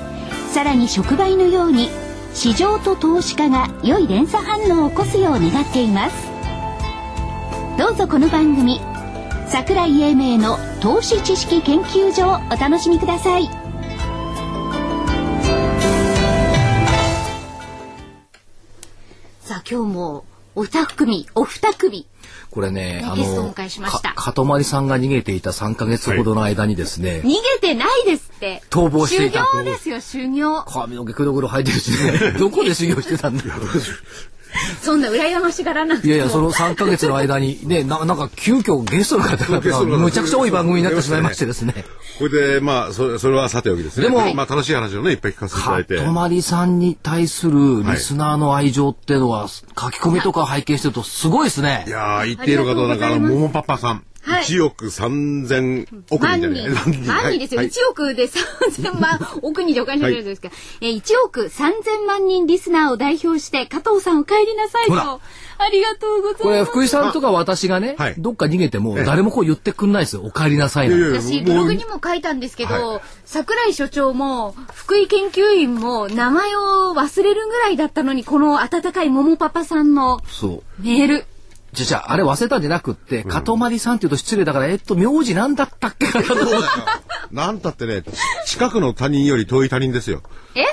さらに触媒のように市場と投資家が良い連鎖反応を起こすよう願っています。どうぞこの番組桜井英明の投資知識研究所をお楽しみください。さあ今日もお二組お二組これね、あの、か、かとまりさんが逃げていた3か月ほどの間にですね、はい、逃げてないですって。逃亡していた。修行ですよ、修行。髪の毛くるくる生えてるしね、<laughs> どこで修行してたんだよ。<laughs> <laughs> そんな羨ましがらなくいやいや、その3か月の間に、ね、ななんか急遽ゲストの方がむちゃくちゃ多い番組になってしまいましてですね。これで、まあ、それそれはさておきですね。でも、まあ、楽しい話をね、いっぱい聞かせていただいて。かとまりさんに対するリスナーの愛情っていうのは、書き込みとか拝見してるとすごいですね。いや言っている方なんか、あの、ももパパさん。はい、1億3000億人じゃない？万人。万人ですよ、はい、1億で3000万億人でお金しれるんですか、はい、えー、1億3000万人リスナーを代表して加藤さんお帰りなさいと。ありがとうございます。これ、福井さんとか私がね、どっか逃げても、誰もこう言ってくんないですよ。お帰りなさいな私、ブログにも書いたんですけど、桜井所長も、福井研究員も、名前を忘れるぐらいだったのに、この温かい桃パパさんのメール。じゃじゃあれ忘れたんじゃなくって、かとまりさんって言うと失礼だから、えっと、名字なんだったっけ？かと思っなんたってね、近くの他人より遠い他人ですよ。え？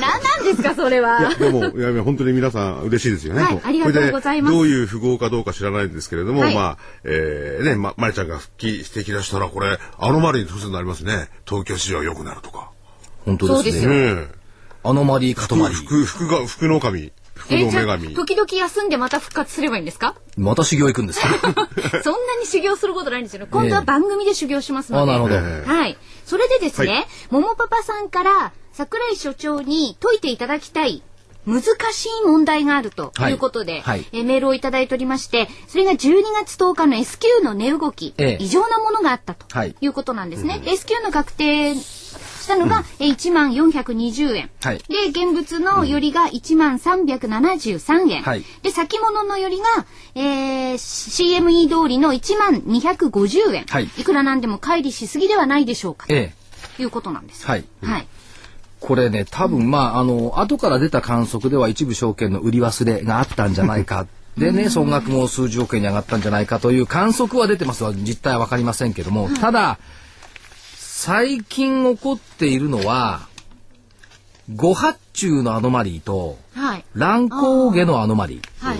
何なんですか、それは？いや、でも、いや、本当に皆さん嬉しいですよね。はい、ありがとうございます。どういう富豪かどうか知らないんですけれども、はい、まあ、えー、ね、ま、まりちゃんが復帰してきだしたら、これ、アノマリーに突然なりますね。東京市場良くなるとか。本当ですね。そうですよ。アノマリー、カトマリー。福、福が、福の神。福の女神。時々休んでまた復活すればいいんですか？また修行行くんですか？<laughs> そんなに修行することないんですよ、ね。今度は番組で修行しますので。あ、なるほど。はい。それでですね、も、も、パパさんから桜井所長に解いていただきたい難しい問題があるということで、はいはい、えメールをいただいておりまして、それが12月10日の S q の値動き、ええ、異常なものがあったということなんですね。はい、S q の確定したのが、うん、1万420円、はい、で現物のよりが1万373円、はい、で先物のよりが、えー、CME 通りの1万250円、はい、いくらなんでも乖離しすぎではないでしょうか、ええ、いうことなんです。はい、はい。これね、多分、まあ、あの、後から出た観測では一部証券の売り忘れがあったんじゃないか。でね、総額も数十億円に上がったんじゃないかという観測は出てます。が、実態はわかりませんけども、ただ、最近起こっているのは、誤発注のアノマリーと、はい、乱高下のアノマリー。はい、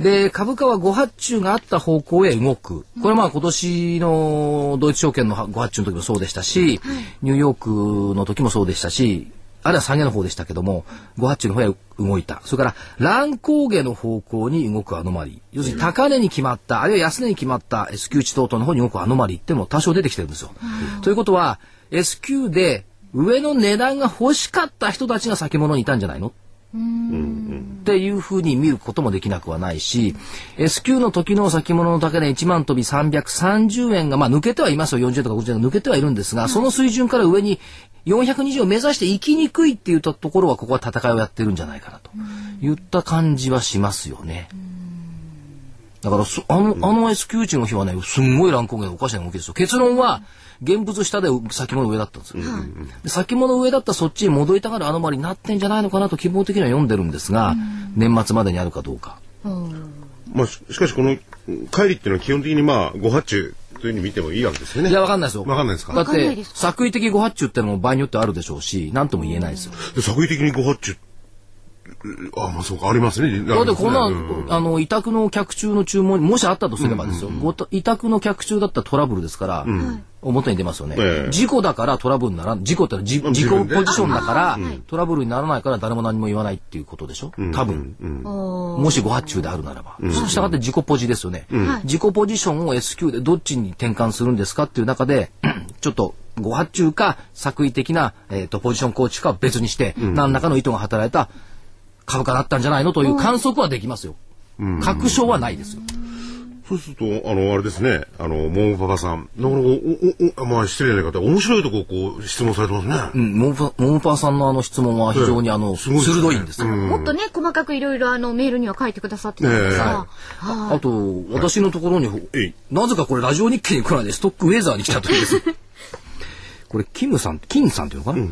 で、株価は誤発注があった方向へ動く。これはまあ今年のドイツ証券の誤発注の時もそうでしたし、はい、ニューヨークの時もそうでしたし、あるいは下げの方でしたけども、5発注の方へ動いた。それから、乱高下の方向に動くアノマリー。要するに高値に決まった、あるいは安値に決まった S q 値等々の方に動くアノマリーっていうのも多少出てきてるんですよ。ということは、S q で上の値段が欲しかった人たちが先物にいたんじゃないの？っていうふうに見ることもできなくはないし、S q の時の先物の高値1万飛び330円が、まあ抜けてはいますよ、40円とか50円が抜けてはいるんですが、その水準から上に420を目指していきにくいって言ったところは、ここは戦いをやってるんじゃないかなと言った感じはしますよね。だからあの、あの S q 値の日はね、すんごい乱高下でおかしな動きですよ。結論は、現物下で先物上だったんですよ。で先物上だったそっちに戻りたがるアノマリになってんじゃないのかなと希望的には読んでるんですが、年末までにあるかどうか。まあ、しかしこの帰りっていうのは基本的にまあ誤発注というふうに見てもいいわけですよね。いや、わかんないですよ。わかんないですか？だって、作為的誤発注ってのも場合によってあるでしょうし、なんとも言えないですよ。作為的に誤発注あまあそうか、ありますね。だってこんな、うん、あの、委託の客中の注文もしあったとすればですよ、うんうんうん、委託の客中だったらトラブルですから、うん、表に出ますよね、えー、事故だからトラブルになら事故って事故ポジションだから、トラブルにならないから誰も何も言わないっていうことでしょ？多分、うん、もしご発注であるならば、うん、したがって自己ポジですよね、自己ポジションを S q でどっちに転換するんですかっていう中で <clears throat> ちょっとご発注か作為的な、えーと、ポジション構築かは別にして、うん、何らかの意図が働いた株価だったんじゃないのという観測はできますよ。確証はないですよ。そうすると、あの、あれですね、あの、モンパパさん、なかなか、お、お、まあ、失礼な方、面白いとここう、質問されてますね。うん、モンパ、モンパさんのあの質問は非常にあの、鋭いんですよ。もっとね、細かくいろいろあの、メールには書いてくださってたんですが。あと、私のところに、なぜかこれラジオ日経に来ないで、ストックウェザーに来た時です。<laughs> これ、キムさん、金さんっていうのかな、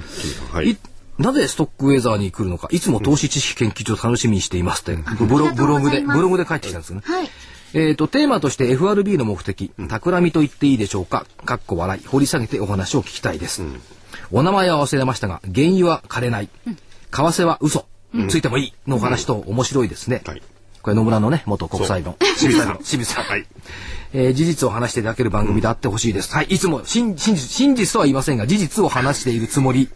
はい。なぜストックウェザーに来るのか、いつも投資知識研究所楽しみにしていますって、ブロブログで、ブログで書いてきたんですね。はい。えっ、ー、と、テーマとして FRB の目的、企みと言っていいでしょうか、かっこ笑い、掘り下げてお話を聞きたいです。うん、お名前は忘れましたが、原油は枯れない。為替は嘘。うん、ついてもいいのお話と面白いですね。はい、これ野村のね、元国際の清水さん。清水さん。はい。えー、事実を話していただける番組であってほしいです。はい、いつも真真実真実とは言いませんが事実を話しているつもり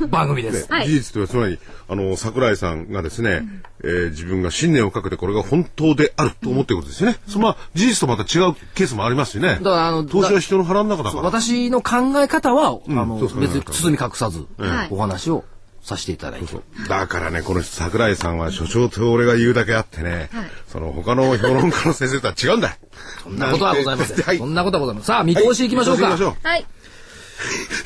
の番組です。はい、事実とはつまりあの桜井さんがですね、うん、えー、自分が信念をかけてこれが本当であると思っていることですよね。うん、そのまあ事実とまた違うケースもありますしね。だからあの投資は人の腹の中だから。私の考え方は、あの別に包み隠さず、お話をさせていただいて。だからねこの桜井さんは所長と俺が言うだけあってね、はい、その他の評論家の先生とは違うんだ。そんなことはございません、はい、そんなことはございません。さあ見通しいきましょうか。はい。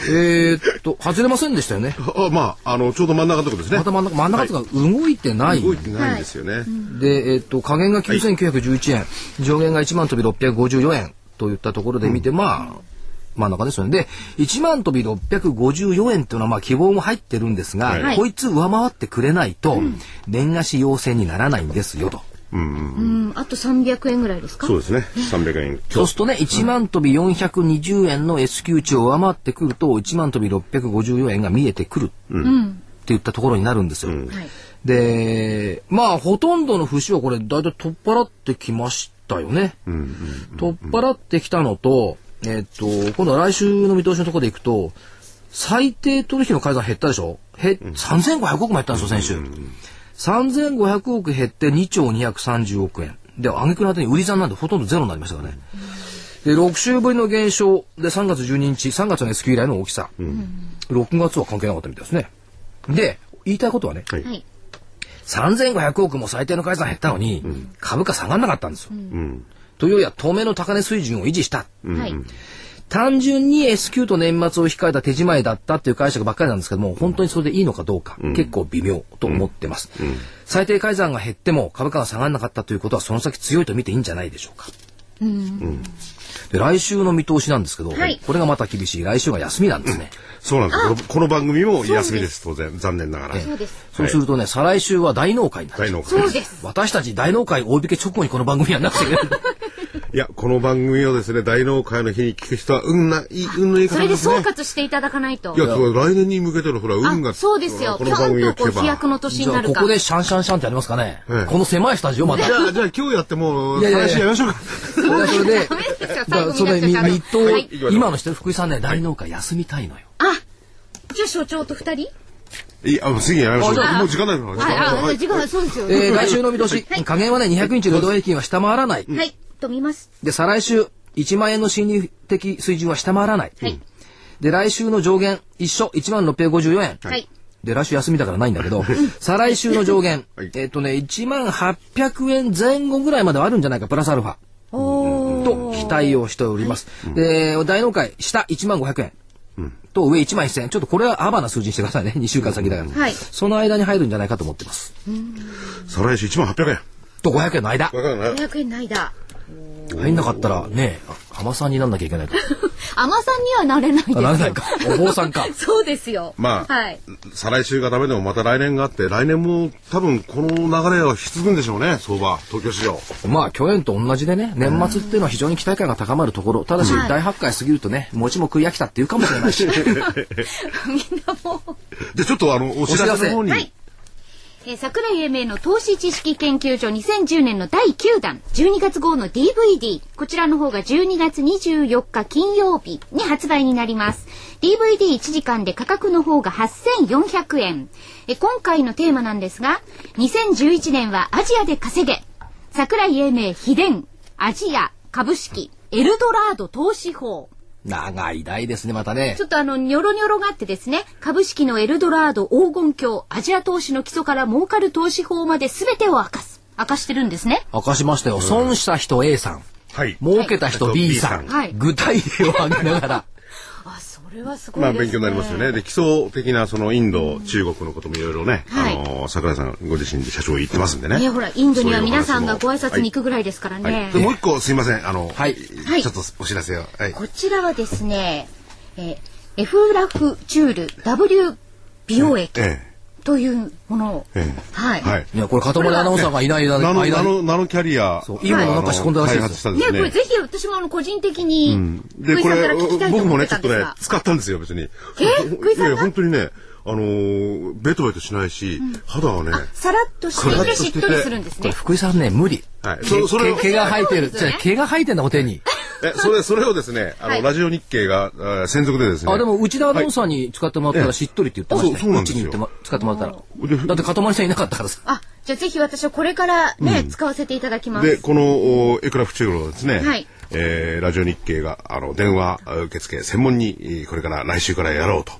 えっと外れませんでしたよね。あまああのちょうど真ん中のとこですね。また真ん中真ん中とか動いてない、動いてないんですよね、でえっと下限が9911円、上限が1万飛び654円といったところで見て、まあ真ん中ですよね。で、1万飛び654円っていうのはまあ希望も入ってるんですが、はい、こいつ上回ってくれないと、年貸し要請にならないんですよと。うん、うん、あと300円ぐらいですか？そうですね。300円。<laughs> そうするとね、1万飛び420円の S q 値を上回ってくると、1万飛び654円が見えてくる。うん。っていったところになるんですよ。うん、で、まあ、ほとんどの節はこれ、だいたい取っ払ってきましたよね。うん、取っ払ってきたのと、えっと、今度は来週の見通しのところでいくと、最低取引の改ざん減ったでしょ？へ、うん、3500億も減ったんですよ、先週。3500億減って2兆230億円。で、挙句の後に売り算なんでほとんどゼロになりましたからね。で、6週ぶりの減少で3月12日、3月の S q 以来の大きさ。うん、6月は関係なかったみたいですね。で、言いたいことはね、はい、3500億も最低の改ざん減ったのに、うん、株価下がんなかったんですよ。うんというや当面の高値水準を維持した。はい。単純に S q と年末を控えた手仕舞いだったっていう解釈ばっかりなんですけども、本当にそれでいいのかどうか、うん、結構微妙と思ってます、うん。うん、最低改ざんが減っても株価が下がらなかったということはその先強いと見ていいんじゃないでしょうか。で来週の見通しなんですけど、はい、これがまた厳しい。来週が休みなんですね。そうなんです。この番組も休みです当然。残念ながら、そうです。そうするとね、再来週は大納会にな大納会そうです。私たち大納会大引け直後にこの番組やんなくていけない <laughs> いや、この番組をですね、大納会の日に聞く人は、運な、いい、運の言い方ですね。それで総括していただかないと。いや、来年に向けての、ほら、運が。そうですよ。この番組を聞けば。飛躍の年になるか。ここでシャンシャンシャンってありますかね。ええ、この狭いスタジオまで。じゃあ、じゃあ今日やっても、いやいやいややめましょうか。それで、それ、み、みと、今の人、福井さんね、大納会休みたいのよ。あ、じゃあ所長と二人？いや、次やめましょう。もう時間ないから。はい、時間、そうですよ。え来週の見通し。加減はね、200日労働平均は下回らない。はい。と見ます。で、再来週、1万円の心理的水準は下回らない。はい。で、来週の上限、一緒、1万654円。はい。で、来週休みだからないんだけど、再来週の上限、<laughs> はい、えっ、とね、1万800円前後ぐらいまではあるんじゃないか、プラスアルファ。と期待をしております。で、大納会、下1万500円。と上1万1000円。ちょっとこれはアバな数字にしてくださいね。2週間先だから。はい。その間に入るんじゃないかと思ってます。再来週1万800円。と500円の間。500円の間。入んなかったらね、浜さんになんなきゃいけないか。<laughs> 浜さんにはなれないですよ。なれないか。お坊さんか。<laughs> そうですよ。まあ、はい、再来週がダメでもまた来年があって、来年も多分この流れは引き継ぐんでしょうね、相場、東京市場。まあ、去年と同じでね、年末っていうのは非常に期待感が高まるところ、ただし、大発会過ぎるとね、餅も食い飽きたっていうかもしれないし。みんなもう。じゃちょっとあの、お知らせの方に。はいえー、桜井英明の投資知識研究所2010年の第9弾12月号の DVD こちらの方が12月24日金曜日に発売になります。DVD1 時間で価格の方が8400円え今回のテーマなんですが2011年はアジアで稼げ。桜井英明秘伝アジア株式エルドラード投資法。長い代ですね、またねち。ょっとあの、ニョロニョロがあってですね、株式のエルドラード、黄金鏡、アジア投資の基礎から儲かる投資法まで全てを明かす。明かしてるんですね。明かしましたよ。損した人 A さん。はい。儲けた人 B さん。はい具体例を挙げながら。あ、それはすごいまあですね。勉強になりますよね。で、基礎的なそのインド、中国のこともいろいろね、はいあの、桜井さんご自身で社長言ってますんでね。ね、ほら、インドには皆さんがご挨拶に行くぐらいですからね。はいでもう一個すいません。あの、はいはいちょっとお知らせを。はい。こちらはですね、えーエフラフチュール W 美容液えというものを、ええはい。え。はい。いや、これ、塊アナウンサーがいない間ナノ、間に。ナノ、ナノキャリア。そういいものなんか仕込んだらしいですねですね。これぜひ私もあの個人的に、で、これ福井さんから聞きたいと思って僕もね、ちょっとね。使ったんですよ、別に。え？福井さん本当にね、あのー、ベトベトしないし、肌はね、さらっとしていてしっとりするんですこれ、ね。福井さんね、無理。はい。そそれを毛、毛が生えてる。じゃあ毛が生えてんだ、お手に。え、それ、それをですね、あの、はいラジオ日経が、あー専属でですね。あ、でも、内田アナウンサーに使ってもらったらしっとりって言ってましたそうそうなんですようちに言っても使ってもらったら。でだって、塊さんいなかったからさ。あ、じゃあぜひ私はこれからね、使わせていただきます。で、この、おエクラフチュールをですね、はいえーラジオ日経が、あの、電話受付専門に、えーこれから来週からやろうと。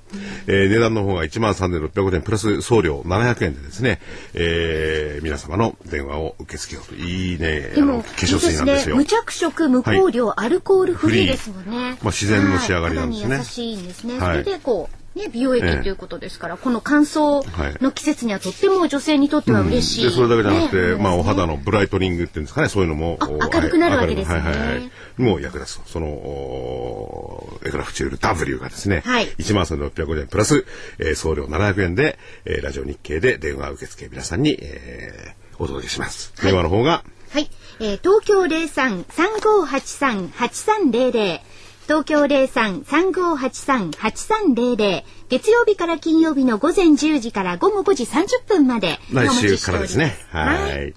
えー値段の方が13,600円プラス送料700円でですね、えー皆様の電話を受け付けようと。いいね、あの、化粧水なんですよ。いいね。無着色、無香料、アルコールフリーですもんね。まあ自然の仕上がりなんですねはい優しいんですね。はいそれでこう、ね、美容液ということですから、この乾燥はいの季節にはとっても女性にとっては嬉しい。で、それだけじゃなくて、ねまあ、お肌のブライトニングっていうんですかね、そういうのも、明るくなるわけですねはいはいはいはい。もう役立つと。その、おエクラフチュール W がですね、はい13,600円プラス、えー送料700円で、えーラジオ日経で電話受付皆さんに、えーお届けします。電話の方が、はい。えー東京03-3583-8300東京03-3583-8300月曜日から金曜日の午前10時から午後5時30分まで来週からですね。ははいい。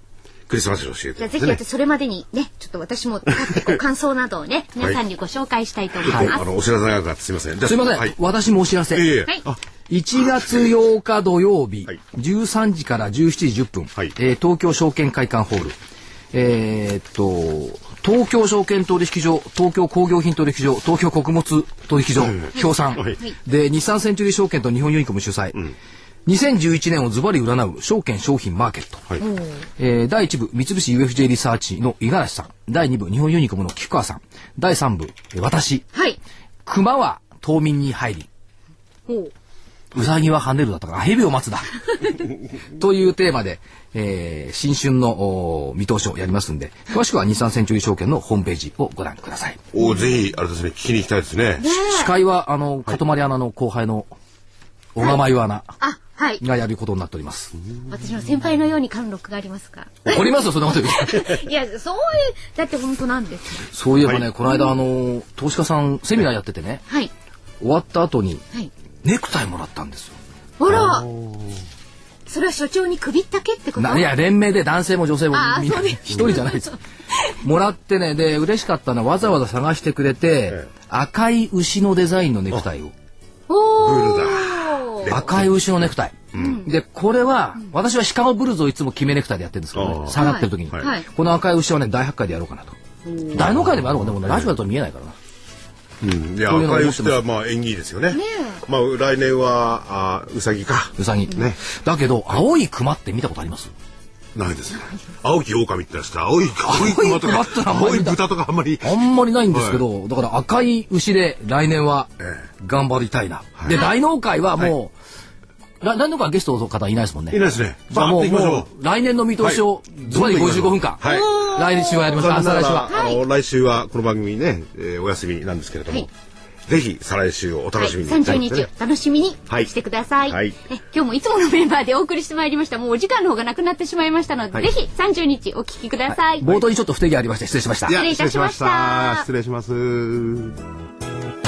クリスマスの教えてじゃあですね。ぜひ私それまでにね、ちょっと私も使ってこう感想などをね、<laughs> 皆さんにご紹介したいと思います。あの、お知らせがかってすみません。じゃあすいません、はい。私もお知らせ。いえいえはいあ、1月8日土曜日、はい13時から17時10分、はいえー東京証券会館ホール、えーっと、東京証券取引所、東京工業品取引所、東京穀物取引所、協賛、はいで、日産センチュリー証券と日本ユニコム主催、2011年をズバリ占う証券商品マーケット、はい。えー第1部、三菱 UFJ リサーチの五十嵐さん。第2部、日本ユニコムの菊川さん。第3部、えー私。はい。熊は冬眠に入り、ほう。うさぎは跳ねるだとか、あ蛇を待つだ。<laughs> というテーマで、えー新春のお見通しをやりますんで、詳しくは日産センチュリー証券のホームページをご覧ください。おぜひ、あれですね、聞きに行きたいですね。司会は、あの、かとまりアナの後輩の小川ゆアナあ、はい。がやることになっております。私の先輩のように貫禄がありますか？怒りますよ、そんなこと言う。<laughs> いや、そういう、だって本当なんですよ。そういえばね、この間、あの、投資家さんセミナーやっててね、はい。終わった後にはい。ネクタイもらったんですよ。ほらそれは所長に首ったけってこと？ないや、連名で男性も女性もみんな一人じゃないです。<laughs> もらってね、で、嬉しかったのはわざわざ探してくれて、え赤い牛のデザインのネクタイを。おブルーだ。赤い牛のネクタイ。で、これは、私はシカゴブルズをいつも決めネクタイでやってるんですけど下がってる時に。この赤い牛はね、大発会でやろうかなと。大納会でもやろうかでもねラジオだと見えないからな。うん。いや、こういうの赤い牛ってはまあ縁起いいですよね。まあ来年は、あうさぎか。うさぎ。ねだけど、青い熊って見たことあります？ないですね。青き狼ってやつ青い、青い熊とか青い豚とかあんまり。あんまりないんですけど、だから赤い牛で来年はえ頑張りたいな。で、大納会はもう、ら大納会はゲストの方いないですもんね。いないですね。じゃあもう、もう来年の見通しをズバリ55分間。はい。来週はやります。あ、来週は。ら、あの、来週はこの番組ね、えーお休みなんですけれども、はい。ぜひ再来週をおはい、楽しみに。30日を楽しみにはい。してください、はい。え今日もいつものメンバーでお送りしてまいりました。もうお時間の方がなくなってしまいましたので、はい。ぜひ30日お聞きください、冒頭にちょっと不手際ありまして失礼しました。失礼いたしました。失礼しました。失礼します。